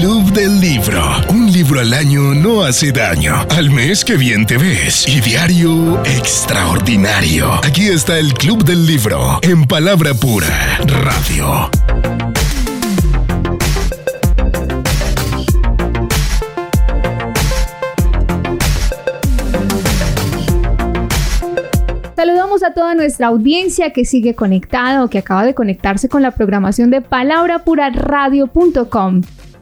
Club del Libro. Un libro al año no hace daño. Al mes que bien te ves. Y diario extraordinario. Aquí está el Club del Libro. En palabra pura. Radio. Saludamos a toda nuestra audiencia que sigue conectada o que acaba de conectarse con la programación de palabrapuraradio.com.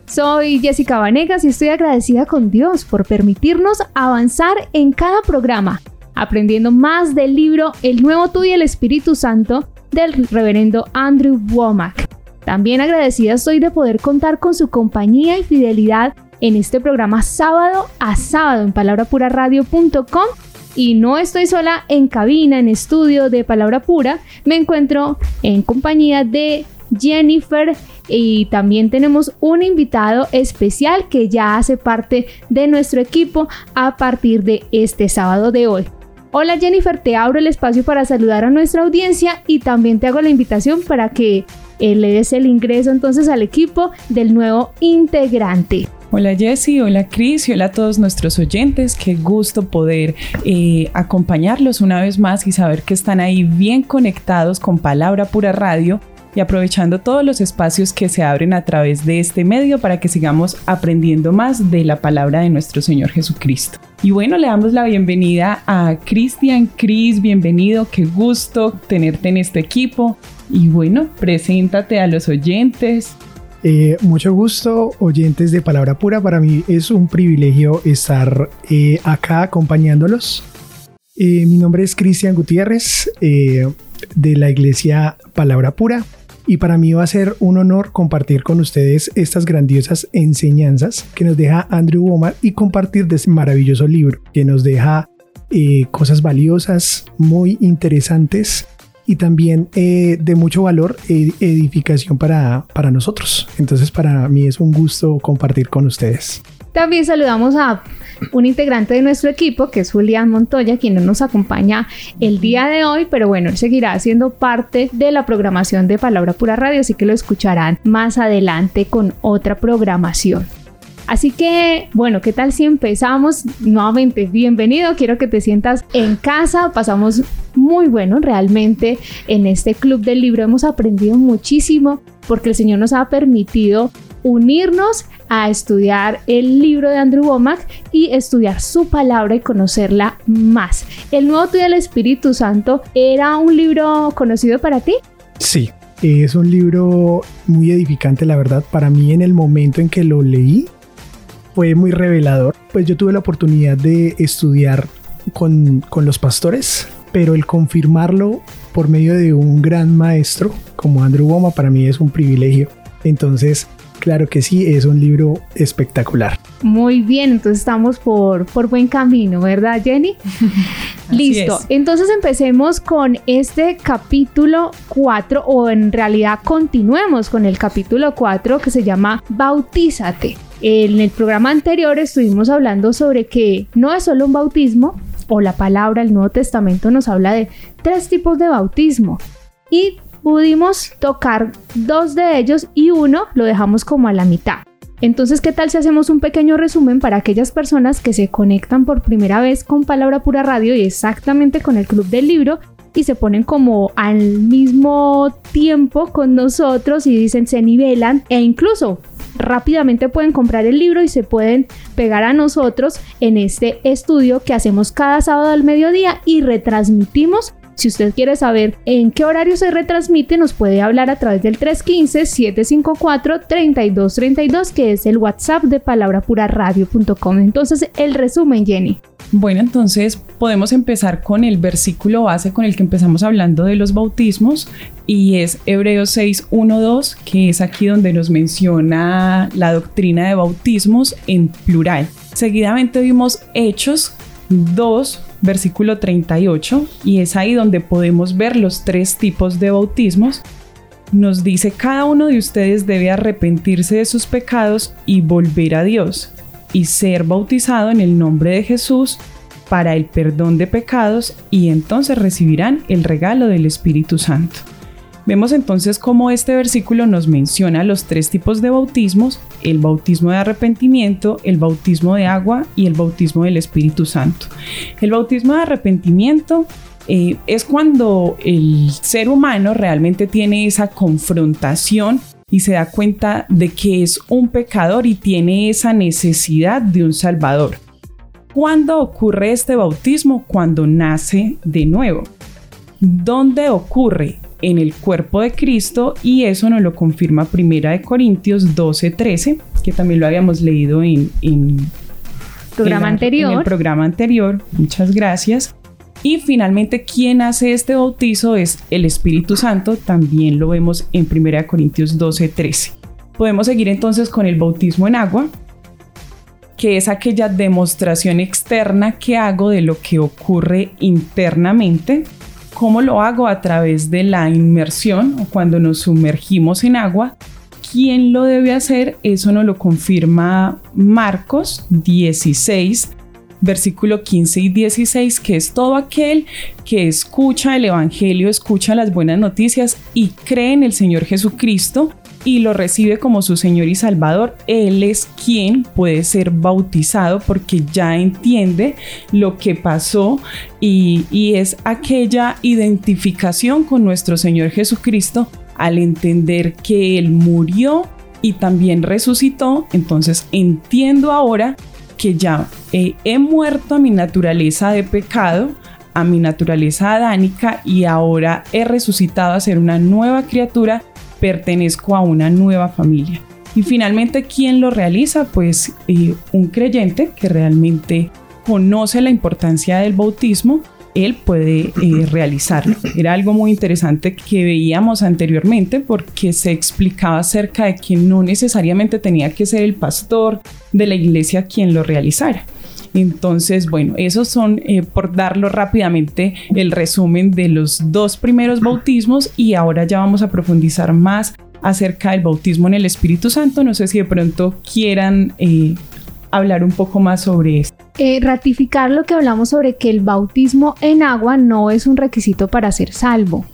Soy Jessica Vanegas y estoy agradecida con Dios por permitirnos avanzar en cada programa, aprendiendo más del libro El Nuevo Tú y el Espíritu Santo del reverendo Andrew Womack. También agradecida estoy de poder contar con su compañía y fidelidad en este programa sábado a sábado en palabrapuraradio.com y no estoy sola en cabina, en estudio de Palabra Pura, me encuentro en compañía de Jennifer y también tenemos un invitado especial que ya hace parte de nuestro equipo a partir de este sábado de hoy. Hola Jennifer, te abro el espacio para saludar a nuestra audiencia y también te hago la invitación para que eh, le des el ingreso entonces al equipo del nuevo integrante. Hola Jessy, hola Cris y hola a todos nuestros oyentes. Qué gusto poder eh, acompañarlos una vez más y saber que están ahí bien conectados con Palabra Pura Radio y aprovechando todos los espacios que se abren a través de este medio para que sigamos aprendiendo más de la palabra de nuestro Señor Jesucristo. Y bueno, le damos la bienvenida a Cristian Cris, bienvenido, qué gusto tenerte en este equipo. Y bueno, preséntate a los oyentes. Eh, mucho gusto, oyentes de Palabra Pura. Para mí es un privilegio estar eh, acá acompañándolos. Eh, mi nombre es Cristian Gutiérrez de la iglesia Palabra Pura y para mí va a ser un honor compartir con ustedes estas grandiosas enseñanzas que nos deja Andrew Omar y compartir de este maravilloso libro que nos deja cosas valiosas, muy interesantes y también eh, de mucho valor, e edificación para, para nosotros. Entonces para mí es un gusto compartir con ustedes. También saludamos a un integrante de nuestro equipo, que es Julián Montoya, quien no nos acompaña el día de hoy, pero bueno, él seguirá siendo parte de la programación de Palabra Pura Radio, así que lo escucharán más adelante con otra programación. Así que, bueno, ¿qué tal si empezamos? Nuevamente, bienvenido, quiero que te sientas en casa, pasamos muy bueno realmente en este club del libro, hemos aprendido muchísimo porque el Señor nos ha permitido unirnos a estudiar el libro de Andrew Womack y estudiar su palabra y conocerla más. ¿El Nuevo Tú del Espíritu Santo era un libro conocido para ti? Sí, es un libro muy edificante, la verdad. Para mí en el momento en que lo leí, fue muy revelador. Pues yo tuve la oportunidad de estudiar con, con los pastores, pero el confirmarlo por medio de un gran maestro como Andrew Woma para mí es un privilegio. Entonces, claro que sí, es un libro espectacular. Muy bien, entonces estamos por, por buen camino, ¿verdad, Jenny? Listo, entonces empecemos con este capítulo 4 o en realidad continuemos con el capítulo 4 que se llama Bautízate. En el programa anterior estuvimos hablando sobre que no es solo un bautismo, o la palabra, el Nuevo Testamento nos habla de tres tipos de bautismo. Y pudimos tocar dos de ellos y uno lo dejamos como a la mitad. Entonces, ¿qué tal si hacemos un pequeño resumen para aquellas personas que se conectan por primera vez con Palabra Pura Radio y exactamente con el Club del Libro y se ponen como al mismo tiempo con nosotros y dicen se nivelan e incluso rápidamente pueden comprar el libro y se pueden pegar a nosotros en este estudio que hacemos cada sábado al mediodía y retransmitimos si usted quiere saber en qué horario se retransmite, nos puede hablar a través del 315-754-3232, que es el WhatsApp de palabrapuraradio.com. Entonces, el resumen, Jenny. Bueno, entonces podemos empezar con el versículo base con el que empezamos hablando de los bautismos y es Hebreos 6, 1, 2, que es aquí donde nos menciona la doctrina de bautismos en plural. Seguidamente vimos Hechos 2, versículo 38, y es ahí donde podemos ver los tres tipos de bautismos. Nos dice, cada uno de ustedes debe arrepentirse de sus pecados y volver a Dios, y ser bautizado en el nombre de Jesús para el perdón de pecados, y entonces recibirán el regalo del Espíritu Santo. Vemos entonces cómo este versículo nos menciona los tres tipos de bautismos, el bautismo de arrepentimiento, el bautismo de agua y el bautismo del Espíritu Santo. El bautismo de arrepentimiento eh, es cuando el ser humano realmente tiene esa confrontación y se da cuenta de que es un pecador y tiene esa necesidad de un Salvador. ¿Cuándo ocurre este bautismo? Cuando nace de nuevo. ¿Dónde ocurre? En el cuerpo de Cristo y eso nos lo confirma Primera de Corintios 12, 13, que también lo habíamos leído en, programa anterior. en el programa anterior. Muchas gracias. Y finalmente, quien hace este bautizo es el Espíritu Santo. También lo vemos en 1 Corintios 12, 13. Podemos seguir entonces con el bautismo en agua, que es aquella demostración externa que hago de lo que ocurre internamente. ¿Cómo lo hago? A través de la inmersión o cuando nos sumergimos en agua. ¿Quién lo debe hacer? Eso nos lo confirma Marcos 16, versículo 15 y 16, que es todo aquel que escucha el Evangelio, escucha las buenas noticias y cree en el Señor Jesucristo y lo recibe como su Señor y Salvador, Él es quien puede ser bautizado porque ya entiende lo que pasó y, y es aquella identificación con nuestro Señor Jesucristo al entender que Él murió y también resucitó, entonces entiendo ahora que ya he muerto a mi naturaleza de pecado, a mi naturaleza adánica y ahora he resucitado a ser una nueva criatura pertenezco a una nueva familia. Y finalmente, ¿quién lo realiza? Pues eh, un creyente que realmente conoce la importancia del bautismo, él puede eh, realizarlo. Era algo muy interesante que veíamos anteriormente porque se explicaba acerca de que no necesariamente tenía que ser el pastor de la iglesia quien lo realizara. Entonces, bueno, esos son, eh, por darlo rápidamente, el resumen de los dos primeros bautismos y ahora ya vamos a profundizar más acerca del bautismo en el Espíritu Santo. No sé si de pronto quieran eh, hablar un poco más sobre esto. Eh, ratificar lo que hablamos sobre que el bautismo en agua no es un requisito para ser salvo.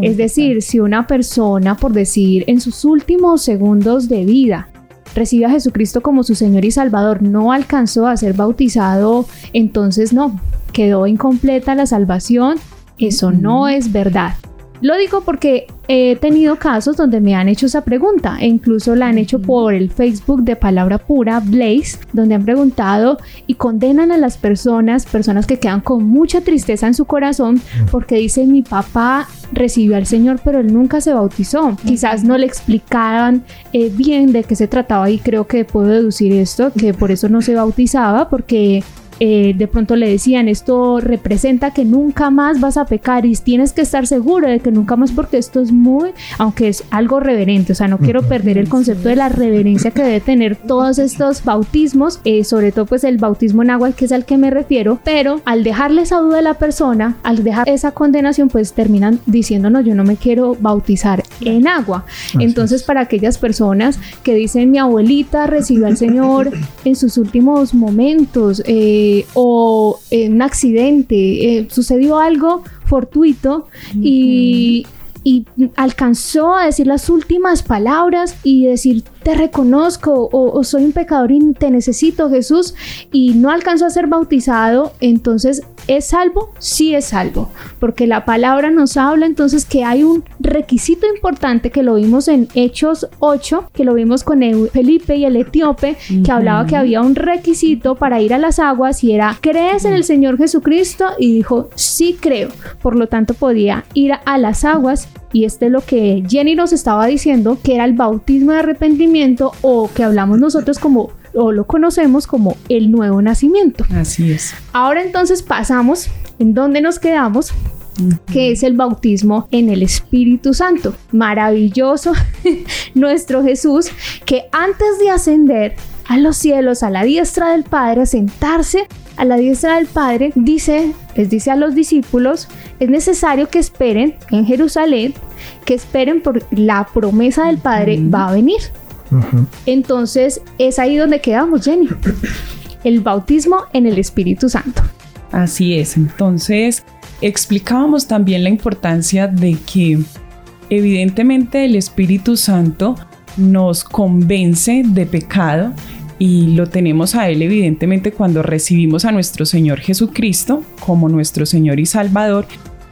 es decir, si una persona, por decir, en sus últimos segundos de vida, recibe a Jesucristo como su Señor y Salvador, no alcanzó a ser bautizado, entonces no, quedó incompleta la salvación. Eso no es verdad. Lo digo porque he tenido casos donde me han hecho esa pregunta e incluso la han hecho por el Facebook de Palabra Pura Blaze, donde han preguntado y condenan a las personas, personas que quedan con mucha tristeza en su corazón porque dicen mi papá recibió al Señor pero él nunca se bautizó. Quizás no le explicaban eh, bien de qué se trataba y creo que puedo deducir esto, que por eso no se bautizaba porque eh, de pronto le decían esto representa que nunca más vas a pecar y tienes que estar seguro de que nunca más porque esto es muy, aunque es algo reverente, o sea, no quiero perder el concepto de la reverencia que debe tener todos estos bautismos, eh, sobre todo pues el bautismo en agua que es al que me refiero, pero al dejarle esa duda a la persona, al dejar esa condenación pues terminan diciendo no, yo no me quiero bautizar en agua. Entonces para aquellas personas que dicen mi abuelita recibió al Señor en sus últimos momentos, eh, eh, o en un accidente, eh, sucedió algo fortuito y, y alcanzó a decir las últimas palabras y decir, te reconozco o, soy un pecador y te necesito Jesús y no alcanzó a ser bautizado, entonces ¿es salvo? Sí es salvo, porque la palabra nos habla entonces que hay un requisito importante que lo vimos en Hechos 8, que lo vimos con Felipe y el etíope, que hablaba que había un requisito para ir a las aguas y era, ¿crees en el Señor Jesucristo? Y dijo, sí creo, por lo tanto podía ir a las aguas y este es lo que Jenny nos estaba diciendo, que era el bautismo de arrepentimiento o que hablamos nosotros como o lo conocemos como el nuevo nacimiento. Así es. Ahora entonces pasamos en donde nos quedamos que es el bautismo en el Espíritu Santo. Maravilloso nuestro Jesús que antes de ascender a los cielos, a la diestra del Padre, a sentarse a la diestra del Padre, dice, les dice a los discípulos, es necesario que esperen en Jerusalén, que esperen por la promesa del Padre va a venir. Entonces es ahí donde quedamos, Jenny. El bautismo en el Espíritu Santo. Así es, entonces explicábamos también la importancia de que Evidentemente el Espíritu Santo nos convence de pecado y lo tenemos a Él evidentemente cuando recibimos a nuestro Señor Jesucristo como nuestro Señor y Salvador,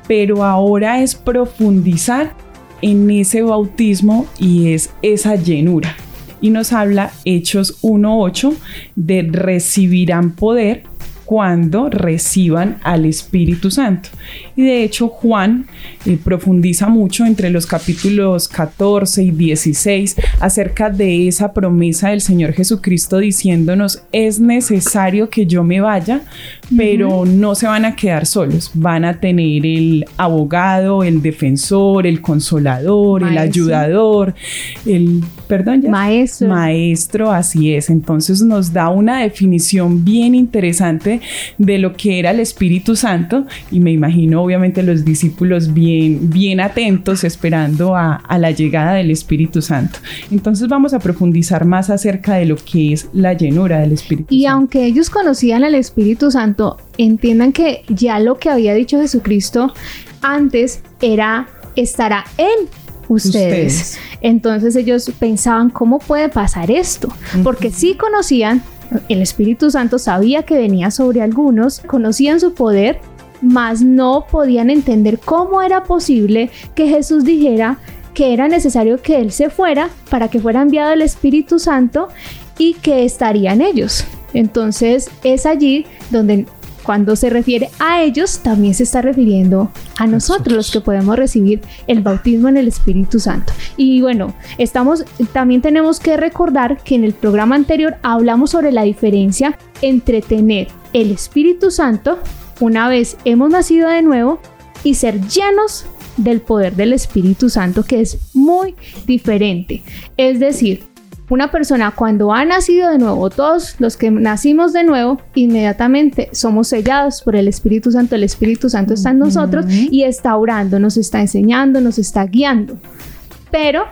pero ahora es profundizar en ese bautismo y es esa llenura. Y nos habla Hechos 1.8 de recibirán poder cuando reciban al Espíritu Santo. Y de hecho Juan eh, profundiza mucho entre los capítulos 14 y 16 acerca de esa promesa del Señor Jesucristo diciéndonos es necesario que yo me vaya, pero no se van a quedar solos, van a tener el abogado, el defensor, el consolador, el ayudador, el, perdón, maestro. Maestro, así es. Entonces nos da una definición bien interesante de lo que era el Espíritu Santo y me imagino obviamente los discípulos bien, bien atentos esperando a, a la llegada del Espíritu Santo. Entonces vamos a profundizar más acerca de lo que es la llenura del Espíritu y aunque ellos conocían al Espíritu Santo, entiendan que ya lo que había dicho Jesucristo antes era estará en ustedes. Entonces ellos pensaban, ¿cómo puede pasar esto? Porque sí conocían el Espíritu Santo sabía que venía sobre algunos, conocían su poder, mas no podían entender cómo era posible que Jesús dijera que era necesario que Él se fuera para que fuera enviado el Espíritu Santo y que estaría en ellos. Entonces es allí donde cuando se refiere a ellos, también se está refiriendo a nosotros, los que podemos recibir el bautismo en el Espíritu Santo. Y bueno, estamos, también tenemos que recordar que en el programa anterior hablamos sobre la diferencia entre tener el Espíritu Santo una vez hemos nacido de nuevo y ser llenos del poder del Espíritu Santo, que es muy diferente. Es decir, una persona cuando ha nacido de nuevo, todos los que nacimos de nuevo, inmediatamente somos sellados por el Espíritu Santo. El Espíritu Santo está en nosotros y está orando, nos está enseñando, nos está guiando. Pero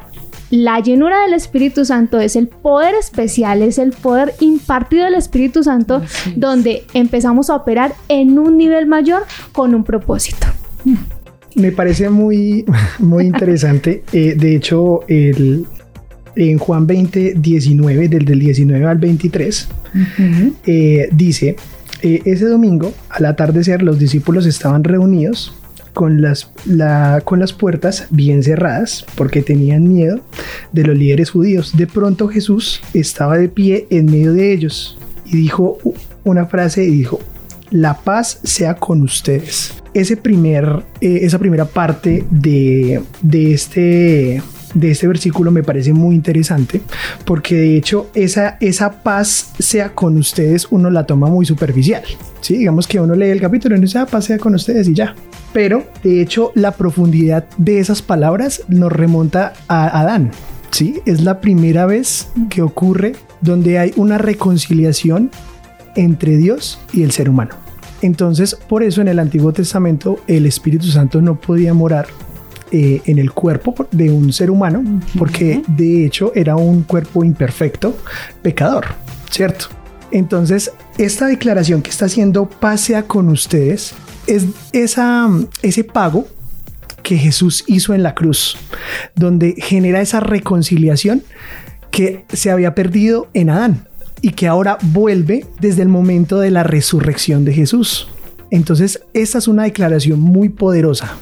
la llenura del Espíritu Santo es el poder especial, es el poder impartido del Espíritu Santo, donde empezamos a operar en un nivel mayor con un propósito. Me parece muy, muy interesante. Eh, de hecho, el, en Juan 20, 19, del, del 19 al 23, eh, dice, eh, ese domingo, al atardecer, los discípulos estaban reunidos con las, con las puertas bien cerradas porque tenían miedo de los líderes judíos. De pronto Jesús estaba de pie en medio de ellos y dijo una frase y dijo, la paz sea con ustedes. Ese primer, eh, esa primera parte de, de este de este versículo me parece muy interesante porque de hecho esa, esa paz sea con ustedes uno la toma muy superficial. ¿sí? Digamos que uno lee el capítulo y dice, ah, paz sea con ustedes y ya. Pero de hecho la profundidad de esas palabras nos remonta a Adán. ¿sí? Es la primera vez que ocurre donde hay una reconciliación entre Dios y el ser humano. Entonces, por eso en el Antiguo Testamento el Espíritu Santo no podía morar eh, en el cuerpo de un ser humano, porque de hecho era un cuerpo imperfecto, pecador, ¿cierto? Entonces, esta declaración que está haciendo pasea con ustedes es esa, ese pago que Jesús hizo en la cruz, donde genera esa reconciliación que se había perdido en Adán y que ahora vuelve desde el momento de la resurrección de Jesús. Entonces, esta es una declaración muy poderosa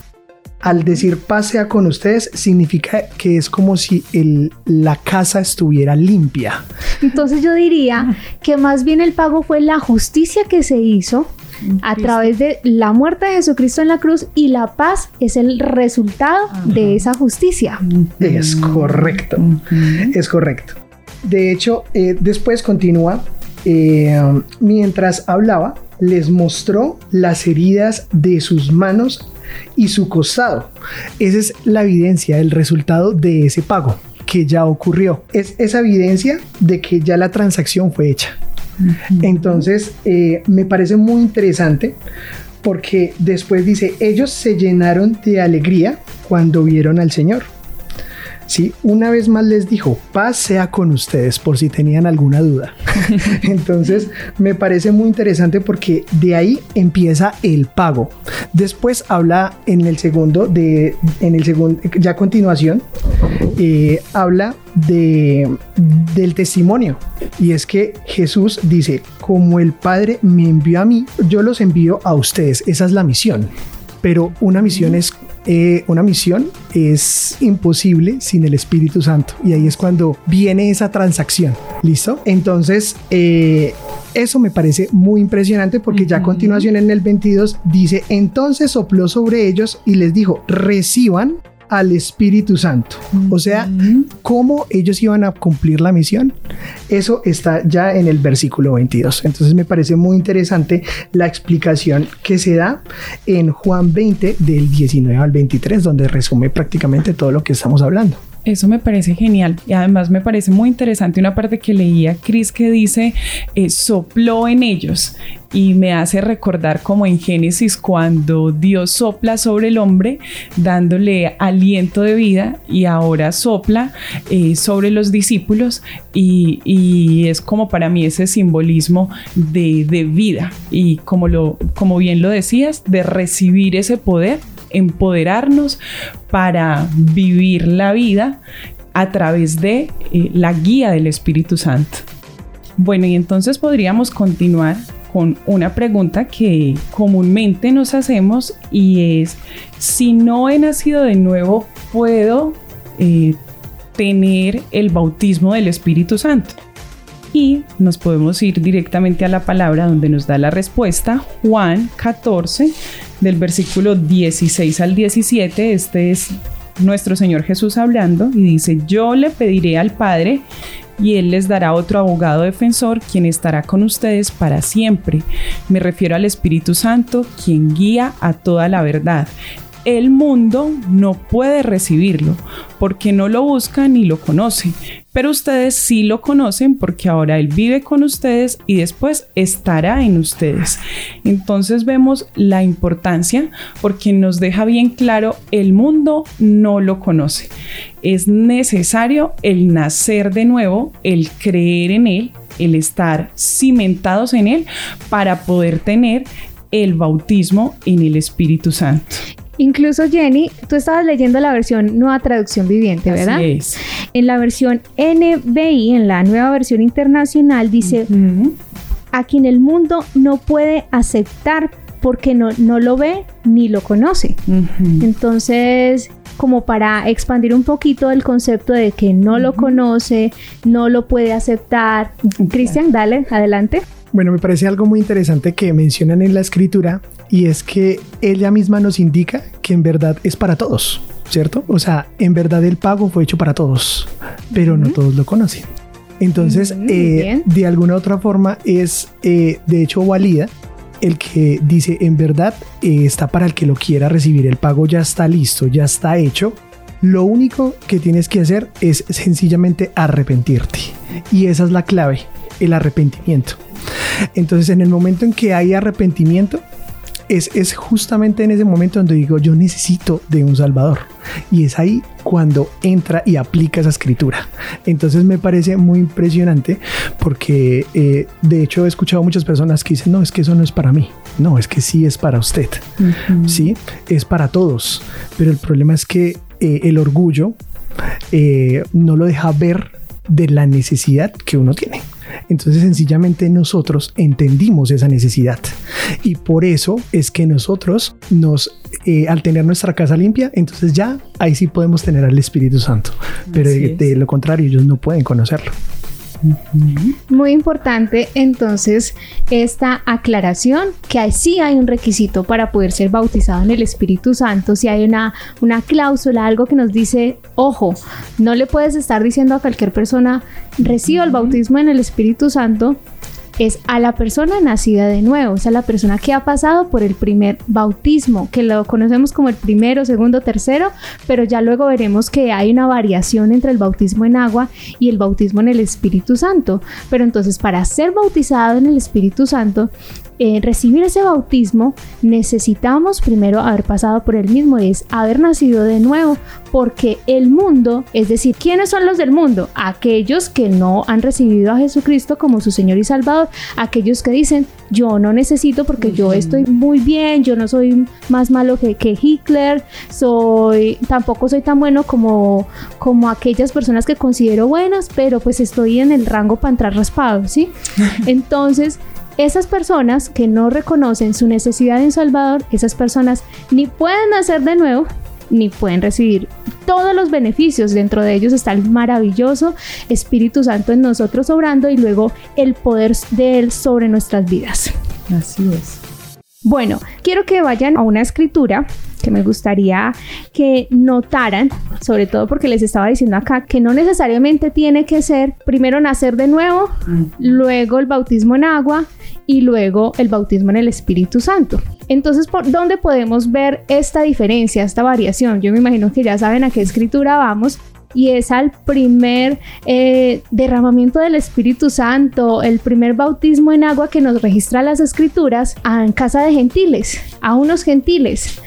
al decir pasea con ustedes significa que es como si la casa estuviera limpia. Entonces yo diría que más bien el pago fue la justicia que se hizo a través de la muerte de Jesucristo en la cruz y la paz es el resultado de esa justicia. Es correcto, es correcto. De hecho, eh, después continúa, eh, mientras hablaba, les mostró las heridas de sus manos y su costado. Esa es la evidencia, el resultado de ese pago que ya ocurrió. Es esa evidencia de que ya la transacción fue hecha. Entonces, eh, me parece muy interesante porque después dice, ellos se llenaron de alegría cuando vieron al Señor. ¿Sí? Una vez más les dijo, paz sea con ustedes, por si tenían alguna duda. Entonces, me parece muy interesante porque de ahí empieza el pago. Después habla en el segundo, de, en el segundo, ya a continuación, eh, habla de, del testimonio. Y es que Jesús dice, como el Padre me envió a mí, yo los envío a ustedes. Esa es la misión. Pero una misión es eh, una misión es imposible sin el Espíritu Santo. Y ahí es cuando viene esa transacción. ¿Listo? Entonces, eh, eso me parece muy impresionante porque ya a continuación en el 22 dice, entonces sopló sobre ellos y les dijo, reciban al Espíritu Santo. O sea, cómo ellos iban a cumplir la misión. Eso está ya en el versículo 22. Entonces me parece muy interesante la explicación que se da en Juan 20 del 19 al 23, donde resume prácticamente todo lo que estamos hablando. Eso me parece genial. Y además me parece muy interesante una parte que leía Cris que dice eh, sopló en ellos y me hace recordar como en Génesis cuando Dios sopla sobre el hombre dándole aliento de vida y ahora sopla eh, sobre los discípulos y, y, es como para mí ese simbolismo de, de vida y como, lo, como bien lo decías, de recibir ese poder empoderarnos para vivir la vida a través de eh, la guía del Espíritu Santo. Bueno, y entonces podríamos continuar con una pregunta que comúnmente nos hacemos y es, si no he nacido de nuevo, ¿puedo eh, tener el bautismo del Espíritu Santo? Y nos podemos ir directamente a la palabra donde nos da la respuesta, Juan 14, del versículo 16 al 17. Este es nuestro Señor Jesús hablando y dice, yo le pediré al Padre y Él les dará otro abogado defensor quien estará con ustedes para siempre. Me refiero al Espíritu Santo, quien guía a toda la verdad el mundo no puede recibirlo porque no lo busca ni lo conoce, pero ustedes sí lo conocen porque ahora Él vive con ustedes y después estará en ustedes. Entonces vemos la importancia porque nos deja bien claro, el mundo no lo conoce. Es necesario el nacer de nuevo, el creer en Él, el estar cimentados en Él para poder tener el bautismo en el Espíritu Santo. Incluso Jenny, tú estabas leyendo la versión Nueva Traducción Viviente, ¿verdad? Así es. En la versión NBI, en la nueva versión internacional, dice, a quien el mundo no puede aceptar porque no, no lo ve ni lo conoce. Entonces, como para expandir un poquito el concepto de que no lo conoce, no lo puede aceptar. Cristian, dale, adelante. Bueno, me parece algo muy interesante que mencionan en la escritura y es que ella misma nos indica que en verdad es para todos, ¿cierto? O sea, en verdad el pago fue hecho para todos, pero no todos lo conocen. Entonces, eh, de alguna otra forma es, eh, de hecho, válida el que dice en verdad eh, está para el que lo quiera recibir, el pago ya está listo, ya está hecho. Lo único que tienes que hacer es sencillamente arrepentirte. Y esa es la clave, el arrepentimiento. Entonces, en el momento en que hay arrepentimiento, es, justamente en ese momento donde digo, yo necesito de un Salvador. Y es ahí cuando entra y aplica esa escritura. Entonces me parece muy impresionante porque eh, de hecho he escuchado muchas personas que dicen, no, es que eso no es para mí. No, es que sí es para usted. Sí, es para todos. Pero el problema es que eh, el orgullo eh, no lo deja ver de la necesidad que uno tiene. Entonces sencillamente nosotros entendimos esa necesidad. Y por eso es que nosotros nos, eh, al tener nuestra casa limpia, entonces ya ahí sí podemos tener al Espíritu Santo, pero de lo contrario ellos no pueden conocerlo. Muy importante entonces esta aclaración que sí hay un requisito para poder ser bautizado en el Espíritu Santo, si hay una, una cláusula, algo que nos dice, ojo, no le puedes estar diciendo a cualquier persona, reciba el bautismo en el Espíritu Santo es a la persona nacida de nuevo, es a la persona que ha pasado por el primer bautismo, que lo conocemos como el primero, segundo, tercero, pero ya luego veremos que hay una variación entre el bautismo en agua y el bautismo en el Espíritu Santo. Pero entonces para ser bautizado en el Espíritu Santo, eh, recibir ese bautismo, necesitamos primero haber pasado por el mismo, es haber nacido de nuevo, porque el mundo, es decir, ¿quiénes son los del mundo? Aquellos que no han recibido a Jesucristo como su Señor y Salvador, aquellos que dicen, yo no necesito porque yo estoy muy bien, yo no soy más malo que, que Hitler, soy, tampoco soy tan bueno como, como aquellas personas que considero buenas, pero pues estoy en el rango para entrar raspado, ¿sí? Entonces, esas personas que no reconocen su necesidad de un Salvador, esas personas ni pueden nacer de nuevo, ni pueden recibir todos los beneficios. Dentro de ellos está el maravilloso Espíritu Santo en nosotros obrando y luego el poder de Él sobre nuestras vidas. Así es. Bueno, quiero que vayan a una escritura que me gustaría que notaran, sobre todo porque les estaba diciendo acá que no necesariamente tiene que ser primero nacer de nuevo, luego el bautismo en agua y luego el bautismo en el Espíritu Santo. Entonces, ¿por dónde podemos ver esta diferencia, esta variación? Yo me imagino que ya saben a qué escritura vamos, y es al primer eh, derramamiento del Espíritu Santo, el primer bautismo en agua que nos registra las escrituras en casa de gentiles, a unos gentiles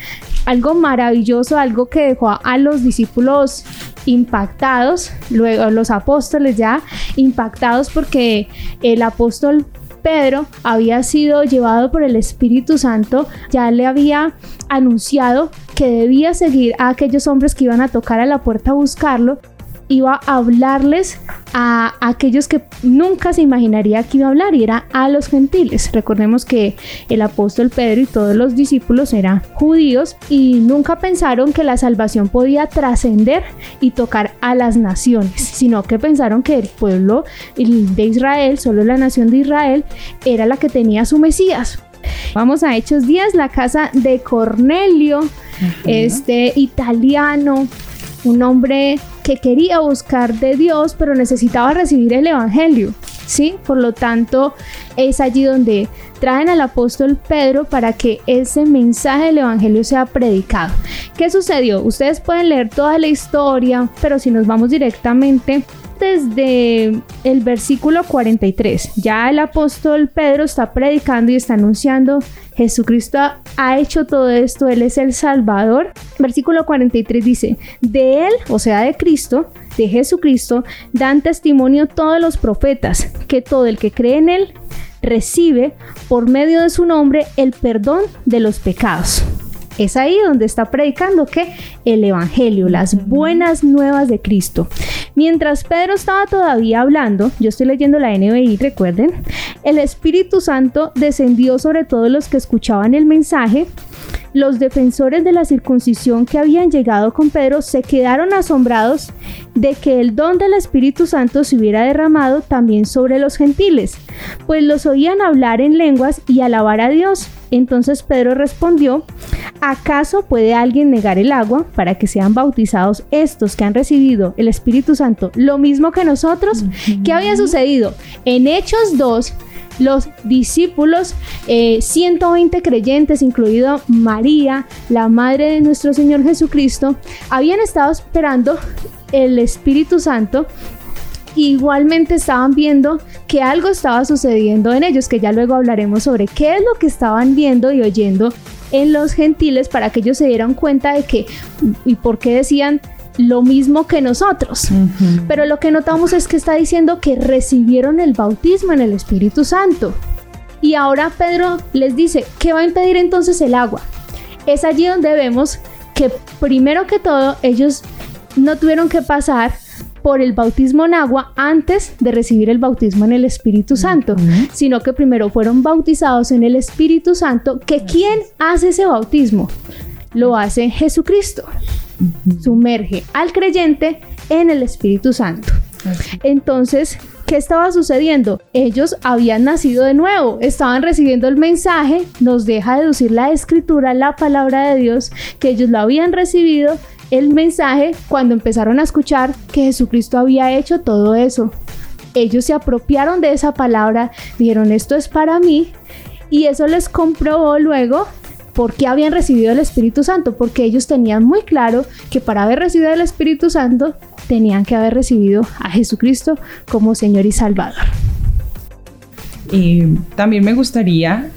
algo maravilloso, algo que dejó a, los discípulos impactados, luego los apóstoles ya impactados porque el apóstol Pedro había sido llevado por el Espíritu Santo, ya le había anunciado que debía seguir a aquellos hombres que iban a tocar a la puerta a buscarlo iba a hablarles a aquellos que nunca se imaginaría que iba a hablar y era a los gentiles. Recordemos que el apóstol Pedro y todos los discípulos eran judíos y nunca pensaron que la salvación podía trascender y tocar a las naciones, sino que pensaron que el pueblo de Israel, solo la nación de Israel, era la que tenía su Mesías. Vamos a Hechos 10, la casa de Cornelio, este italiano, un hombre que quería buscar de Dios, pero necesitaba recibir el Evangelio. ¿sí? Por lo tanto, es allí donde traen al apóstol Pedro para que ese mensaje del Evangelio sea predicado. ¿Qué sucedió? Ustedes pueden leer toda la historia, pero si nos vamos directamente desde el versículo 43, ya el apóstol Pedro está predicando y está anunciando Jesucristo ha hecho todo esto, Él es el Salvador. Versículo 43 dice, de Él, o sea, de Cristo, de Jesucristo, dan testimonio todos los profetas, que todo el que cree en Él recibe por medio de su nombre el perdón de los pecados. Es ahí donde está predicando que el Evangelio, las buenas nuevas de Cristo. Mientras Pedro estaba todavía hablando, yo estoy leyendo la NBI, recuerden, el Espíritu Santo descendió sobre todos los que escuchaban el mensaje. Los defensores de la circuncisión que habían llegado con Pedro se quedaron asombrados de que el don del Espíritu Santo se hubiera derramado también sobre los gentiles, pues los oían hablar en lenguas y alabar a Dios. Entonces Pedro respondió, ¿acaso puede alguien negar el agua para que sean bautizados estos que han recibido el Espíritu Santo lo mismo que nosotros? ¿Qué había sucedido? En Hechos 2, los discípulos, 120 eh, creyentes, incluido María, la madre de nuestro Señor Jesucristo, habían estado esperando el Espíritu Santo. Igualmente estaban viendo que algo estaba sucediendo en ellos, que ya luego hablaremos sobre qué es lo que estaban viendo y oyendo en los gentiles para que ellos se dieran cuenta de que y por qué decían lo mismo que nosotros. Pero lo que notamos es que está diciendo que recibieron el bautismo en el Espíritu Santo. Y ahora Pedro les dice, ¿qué va a impedir entonces el agua? Es allí donde vemos que primero que todo ellos no tuvieron que pasar por el bautismo en agua antes de recibir el bautismo en el Espíritu Santo, sino que primero fueron bautizados en el Espíritu Santo, que ¿quién hace ese bautismo? Lo hace Jesucristo. Sumerge al creyente en el Espíritu Santo. Entonces, ¿qué estaba sucediendo? Ellos habían nacido de nuevo, estaban recibiendo el mensaje, nos deja deducir la escritura, la palabra de Dios, que ellos lo habían recibido el mensaje cuando empezaron a escuchar que Jesucristo había hecho todo eso. Ellos se apropiaron de esa palabra, dijeron esto es para mí y eso les comprobó luego por qué habían recibido el Espíritu Santo, porque ellos tenían muy claro que para haber recibido el Espíritu Santo tenían que haber recibido a Jesucristo como Señor y Salvador. Y también me gustaría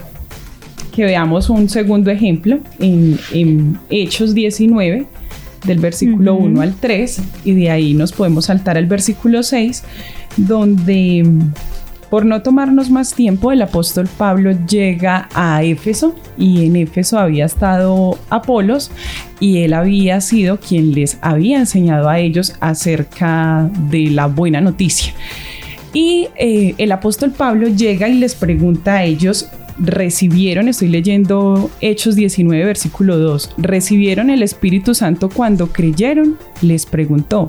que veamos un segundo ejemplo en, Hechos 19, del versículo 1 al 3, y de ahí nos podemos saltar al versículo 6, donde por no tomarnos más tiempo, el apóstol Pablo llega a Éfeso y en Éfeso había estado Apolos y él había sido quien les había enseñado a ellos acerca de la buena noticia. Y eh, el apóstol Pablo llega y les pregunta a ellos recibieron, estoy leyendo Hechos 19, versículo 2, recibieron el Espíritu Santo cuando creyeron, les preguntó.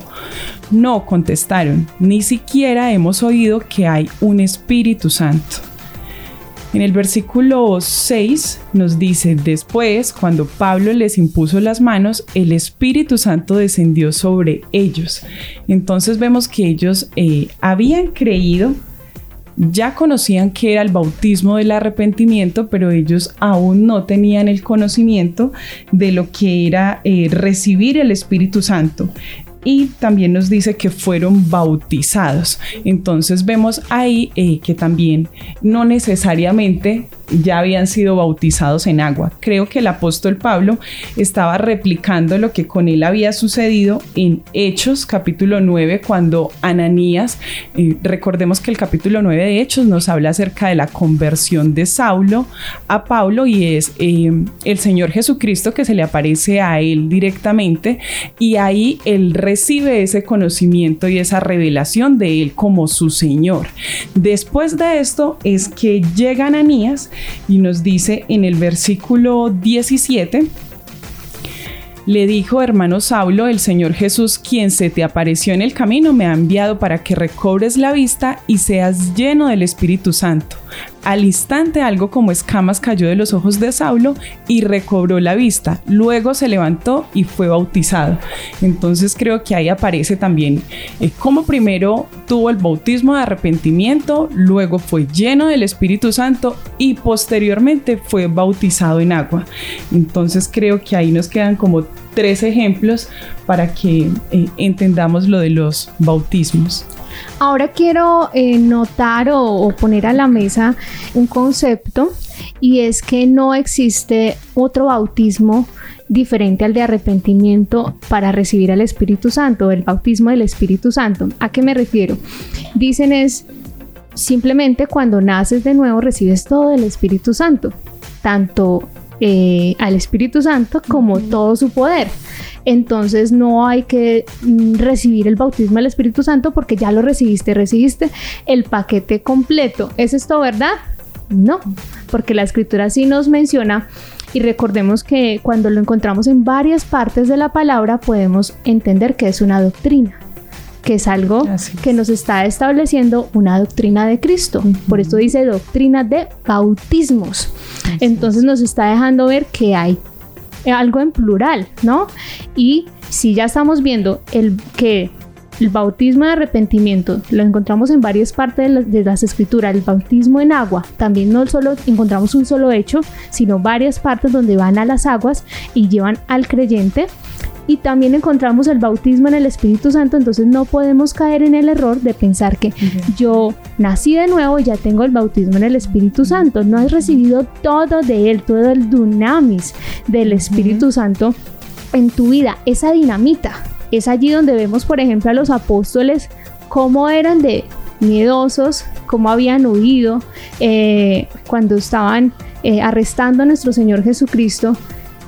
No contestaron, ni siquiera hemos oído que hay un Espíritu Santo. En el versículo 6 nos dice, después, cuando Pablo les impuso las manos, el Espíritu Santo descendió sobre ellos. Entonces vemos que ellos eh, habían creído, ya conocían que era el bautismo del arrepentimiento, pero ellos aún no tenían el conocimiento de lo que era eh, recibir el Espíritu Santo y también nos dice que fueron bautizados. Entonces vemos ahí eh, que también no necesariamente ya habían sido bautizados en agua. Creo que el apóstol Pablo estaba replicando lo que con él había sucedido en Hechos capítulo 9 cuando Ananías, eh, recordemos que el capítulo 9 de Hechos nos habla acerca de la conversión de Saulo a Pablo y es eh, el Señor Jesucristo que se le aparece a él directamente y ahí él recibe ese conocimiento y esa revelación de él como su Señor. Después de esto es que llega Ananías y nos dice en el versículo 17, le dijo, hermano Saulo, el Señor Jesús, quien se te apareció en el camino, me ha enviado para que recobres la vista y seas lleno del Espíritu Santo. Al instante algo como escamas cayó de los ojos de Saulo y recobró la vista. Luego se levantó y fue bautizado. Entonces creo que ahí aparece también eh, como primero tuvo el bautismo de arrepentimiento, luego fue lleno del Espíritu Santo y posteriormente fue bautizado en agua. Entonces creo que ahí nos quedan como tres ejemplos para que eh, entendamos lo de los bautismos. Ahora quiero eh, notar o, poner a la mesa un concepto y es que no existe otro bautismo diferente al de arrepentimiento para recibir al Espíritu Santo, el bautismo del Espíritu Santo. ¿A qué me refiero? Dicen es simplemente cuando naces de nuevo recibes todo el Espíritu Santo, tanto eh, al Espíritu Santo como todo su poder entonces no hay que mm, recibir el bautismo del Espíritu Santo porque ya lo recibiste, recibiste el paquete completo. ¿Es esto verdad? No, porque la escritura sí nos menciona y recordemos que cuando lo encontramos en varias partes de la palabra podemos entender que es una doctrina que es algo que nos está estableciendo una doctrina de Cristo. Por eso dice doctrina de bautismos. Entonces nos está dejando ver que hay algo en plural, ¿no? Y si ya estamos viendo el que el bautismo de arrepentimiento lo encontramos en varias partes de, de, las escrituras, el bautismo en agua, también no solo encontramos un solo hecho, sino varias partes donde van a las aguas y llevan al creyente y también encontramos el bautismo en el Espíritu Santo, entonces no podemos caer en el error de pensar que yo nací de nuevo y ya tengo el bautismo en el Espíritu Santo. No has recibido todo de Él, todo el dunamis del Espíritu Santo en tu vida, esa dinamita. Es allí donde vemos, por ejemplo, a los apóstoles cómo eran de miedosos, cómo habían huido eh, cuando estaban eh, arrestando a nuestro Señor Jesucristo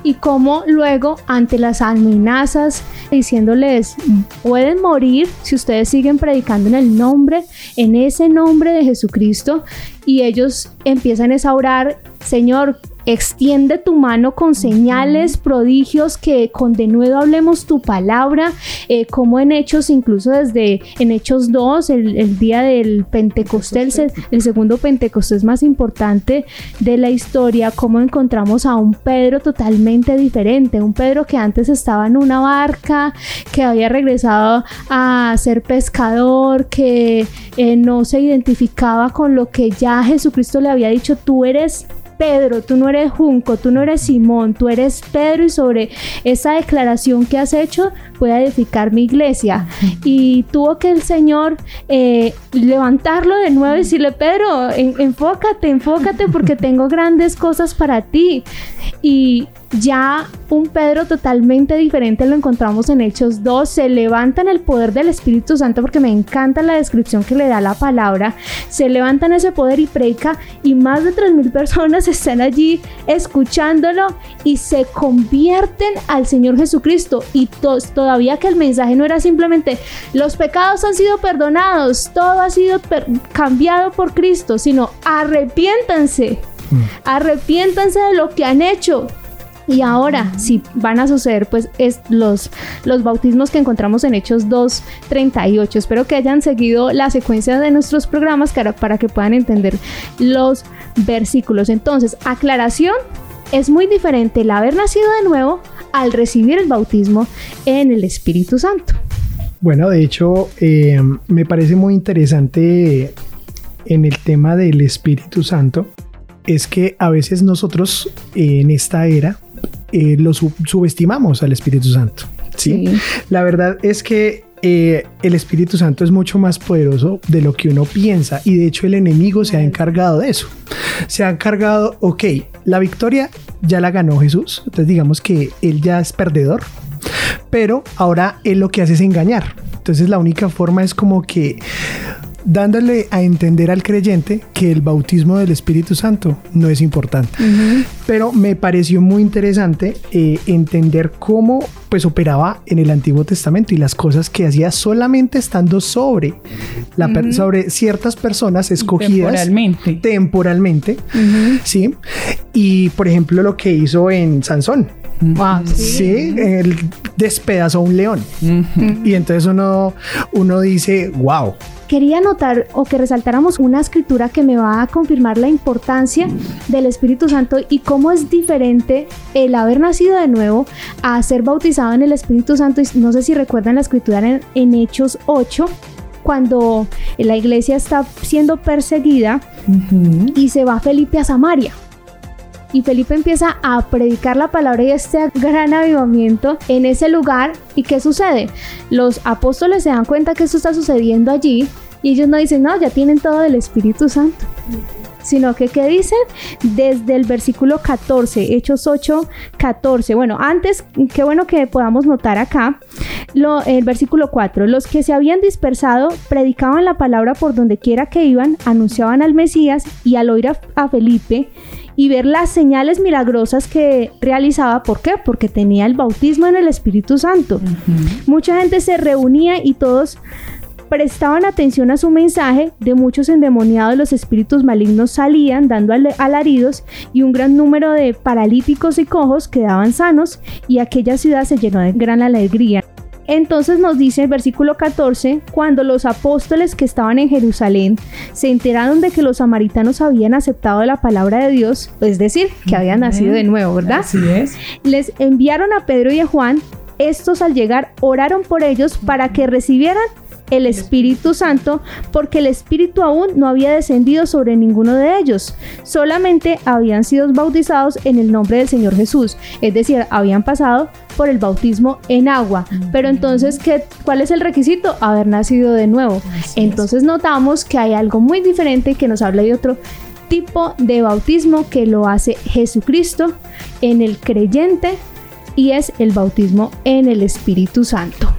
y cómo luego ante las amenazas diciéndoles pueden morir si ustedes siguen predicando en el nombre, en ese nombre de Jesucristo y ellos empiezan a orar, Señor, extiende tu mano con señales, prodigios, que con denuedo hablemos tu palabra, eh, como en Hechos, incluso desde en Hechos 2, el, día del Pentecostés, el, segundo Pentecostés más importante de la historia, como encontramos a un Pedro totalmente diferente, un Pedro que antes estaba en una barca, que había regresado a ser pescador, que eh, no se identificaba con lo que ya Jesucristo le había dicho, tú eres Pedro, tú no eres Junco, tú no eres Simón, tú eres Pedro y sobre esa declaración que has hecho voy a edificar mi iglesia. Y tuvo que el Señor eh, levantarlo de nuevo y decirle, Pedro, enfócate, enfócate porque tengo grandes cosas para ti. Y ya un Pedro totalmente diferente lo encontramos en Hechos 2. Se levanta en el poder del Espíritu Santo porque me encanta la descripción que le da la palabra. Se levanta en ese poder y predica y más de 3.000 personas están allí escuchándolo y se convierten al Señor Jesucristo. Y todavía que el mensaje no era simplemente los pecados han sido perdonados, todo ha sido cambiado por Cristo, sino arrepiéntanse. Mm. Arrepiéntanse de lo que han hecho y ahora, si van a suceder, pues es los, los bautismos que encontramos en Hechos 2.38. Espero que hayan seguido la secuencia de nuestros programas para que puedan entender los versículos. Entonces, aclaración, es muy diferente el haber nacido de nuevo al recibir el bautismo en el Espíritu Santo. Bueno, de hecho, eh, me parece muy interesante en el tema del Espíritu Santo, es que a veces nosotros en esta era eh, lo subestimamos al Espíritu Santo. ¿sí? La verdad es que eh, el Espíritu Santo es mucho más poderoso de lo que uno piensa y de hecho el enemigo se ha encargado de eso. Se ha encargado, ok, la victoria ya la ganó Jesús, entonces digamos que él ya es perdedor, pero ahora él lo que hace es engañar. Entonces la única forma es como que dándole a entender al creyente que el bautismo del Espíritu Santo no es importante. Pero me pareció muy interesante eh, entender cómo pues operaba en el Antiguo Testamento y las cosas que hacía solamente estando sobre, la sobre ciertas personas escogidas temporalmente, temporalmente ¿sí? Y por ejemplo lo que hizo en Sansón. Sí. él despedazó un león. Y entonces uno, uno dice, wow, quería notar o que resaltáramos una escritura que me va a confirmar la importancia del Espíritu Santo y cómo es diferente el haber nacido de nuevo a ser bautizado en el Espíritu Santo. no sé si recuerdan la escritura en, Hechos 8, cuando la iglesia está siendo perseguida y se va Felipe a Samaria y Felipe empieza a predicar la palabra y este gran avivamiento en ese lugar. ¿Y qué sucede? Los apóstoles se dan cuenta que esto está sucediendo allí y ellos no dicen, no, ya tienen todo el Espíritu Santo. Sino que, ¿qué dicen? Desde el versículo 14, Hechos 8, 14. Bueno, antes, qué bueno que podamos notar acá el versículo 4. Los que se habían dispersado predicaban la palabra por donde quiera que iban, anunciaban al Mesías y al oír a Felipe y ver las señales milagrosas que realizaba. ¿Por qué? Porque tenía el bautismo en el Espíritu Santo. Mucha gente se reunía y todos prestaban atención a su mensaje, de muchos endemoniados los espíritus malignos salían dando alaridos y un gran número de paralíticos y cojos quedaban sanos y aquella ciudad se llenó de gran alegría. Entonces nos dice el versículo 14, cuando los apóstoles que estaban en Jerusalén se enteraron de que los samaritanos habían aceptado la palabra de Dios, es decir, que habían nacido de nuevo, ¿verdad? Así es. Les enviaron a Pedro y a Juan, estos al llegar oraron por ellos para que recibieran el Espíritu Santo, porque el Espíritu aún no había descendido sobre ninguno de ellos, solamente habían sido bautizados en el nombre del Señor Jesús, es decir, habían pasado por el bautismo en agua. Pero entonces, ¿qué, ¿cuál es el requisito? Haber nacido de nuevo. entonces notamos que hay algo muy diferente que nos habla de otro tipo de bautismo que lo hace Jesucristo en el creyente y es el bautismo en el Espíritu Santo.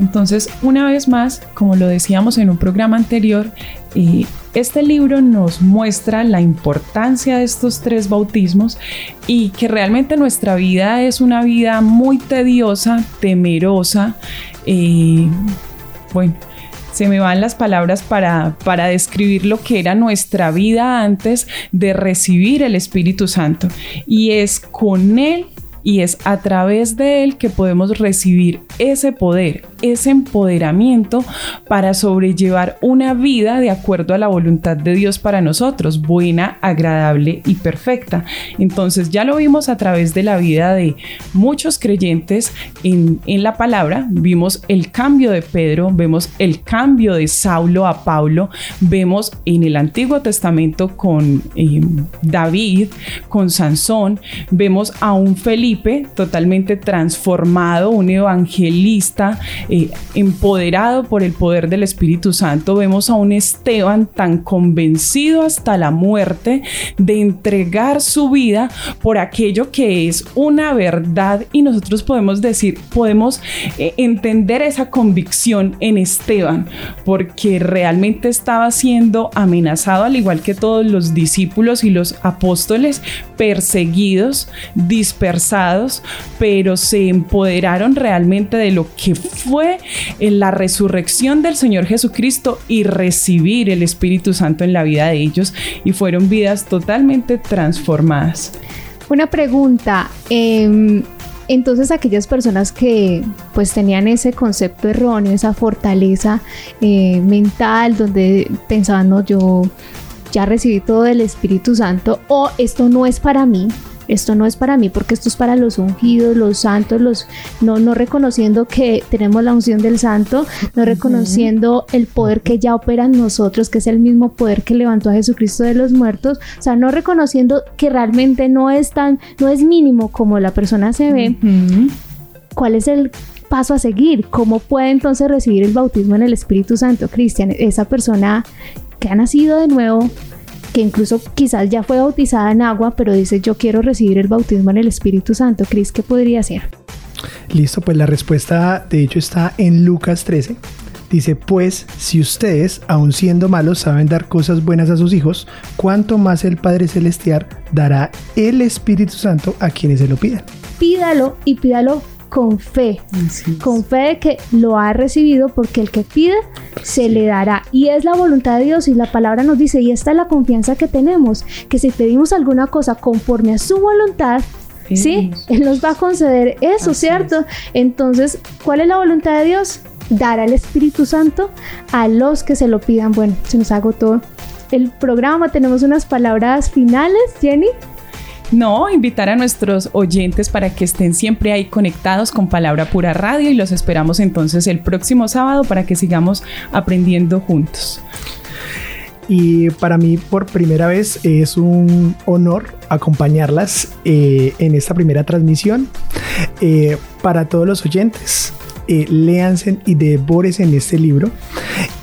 Entonces, una vez más, como lo decíamos en un programa anterior, eh, este libro nos muestra la importancia de estos tres bautismos y que realmente nuestra vida es una vida muy tediosa, temerosa. Eh, bueno, se me van las palabras para, para describir lo que era nuestra vida antes de recibir el Espíritu Santo. Y es con Él y es a través de Él que podemos recibir ese poder ese empoderamiento para sobrellevar una vida de acuerdo a la voluntad de Dios para nosotros, buena, agradable y perfecta. Entonces ya lo vimos a través de la vida de muchos creyentes en, la palabra, vimos el cambio de Pedro, vemos el cambio de Saulo a Pablo, vemos en el Antiguo Testamento con eh, David, con Sansón, vemos a un Felipe totalmente transformado, un evangelista empoderado por el poder del Espíritu Santo, vemos a un Esteban tan convencido hasta la muerte de entregar su vida por aquello que es una verdad. Y nosotros podemos decir, podemos eh, entender esa convicción en Esteban, porque realmente estaba siendo amenazado al igual que todos los discípulos y los apóstoles, perseguidos, dispersados, pero se empoderaron realmente de lo que fue la resurrección del Señor Jesucristo y recibir el Espíritu Santo en la vida de ellos y fueron vidas totalmente transformadas. Una pregunta. Em, entonces aquellas personas que pues tenían ese concepto erróneo, esa fortaleza eh, mental donde pensaban, no, yo ya recibí todo el Espíritu Santo o esto no es para mí, esto no es para mí porque esto es para los ungidos, los santos, los no, no reconociendo que tenemos la unción del santo, no reconociendo el poder que ya opera en nosotros, que es el mismo poder que levantó a Jesucristo de los muertos, o sea, no reconociendo que realmente no es tan, no es mínimo como la persona se ve. ¿Cuál es el paso a seguir? ¿Cómo puede entonces recibir el bautismo en el Espíritu Santo, Cristian? Esa persona que ha nacido de nuevo, que incluso quizás ya fue bautizada en agua, pero dice yo quiero recibir el bautismo en el Espíritu Santo. Cris, ¿qué podría ser? Listo, pues la respuesta de hecho está en Lucas 13. Dice, pues si ustedes, aun siendo malos, saben dar cosas buenas a sus hijos, ¿cuánto más el Padre Celestial dará el Espíritu Santo a quienes se lo pidan? Pídalo y pídalo con fe, con fe de que lo ha recibido porque el que pide se le dará. Y es la voluntad de Dios y la palabra nos dice, y esta es la confianza que tenemos, que si pedimos alguna cosa conforme a su voluntad, ¿sí? Él nos va a conceder eso, ¿cierto? Entonces, ¿cuál es la voluntad de Dios? Dar al Espíritu Santo a los que se lo pidan. Bueno, se nos agotó el programa, tenemos unas palabras finales, Jenny. No, invitar a nuestros oyentes para que estén siempre ahí conectados con Palabra Pura Radio y los esperamos entonces el próximo sábado para que sigamos aprendiendo juntos. Y para mí por primera vez es un honor acompañarlas eh, en esta primera transmisión. Eh, para todos los oyentes, eh, léanse y en este libro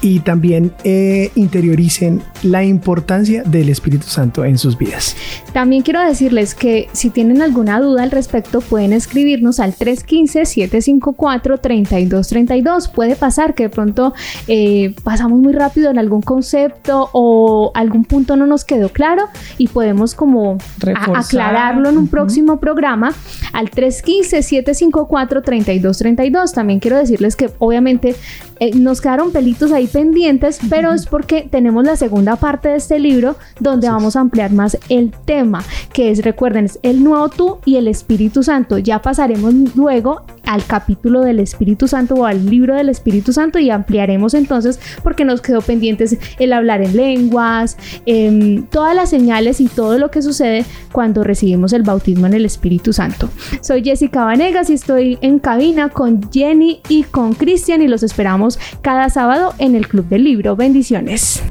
y también eh, interioricen la importancia del Espíritu Santo en sus vidas. También quiero decirles que si tienen alguna duda al respecto pueden escribirnos al 315-754-3232. Puede pasar que de pronto eh, pasamos muy rápido en algún concepto o algún punto no nos quedó claro y podemos como aclararlo en un próximo programa al 315-754-3232. También quiero decirles que obviamente eh, nos quedaron pelitos ahí pendientes, pero es porque tenemos la segunda parte de este libro donde vamos a ampliar más el tema, que es, recuerden, es el nuevo tú y el Espíritu Santo. Ya pasaremos luego al capítulo del Espíritu Santo o al libro del Espíritu Santo y ampliaremos entonces porque nos quedó pendientes el hablar en lenguas, em, todas las señales y todo lo que sucede cuando recibimos el bautismo en el Espíritu Santo. Soy Jessica Vanegas y estoy en cabina con Jenny y con Cristian y los cada sábado en el Club del Libro. Bendiciones.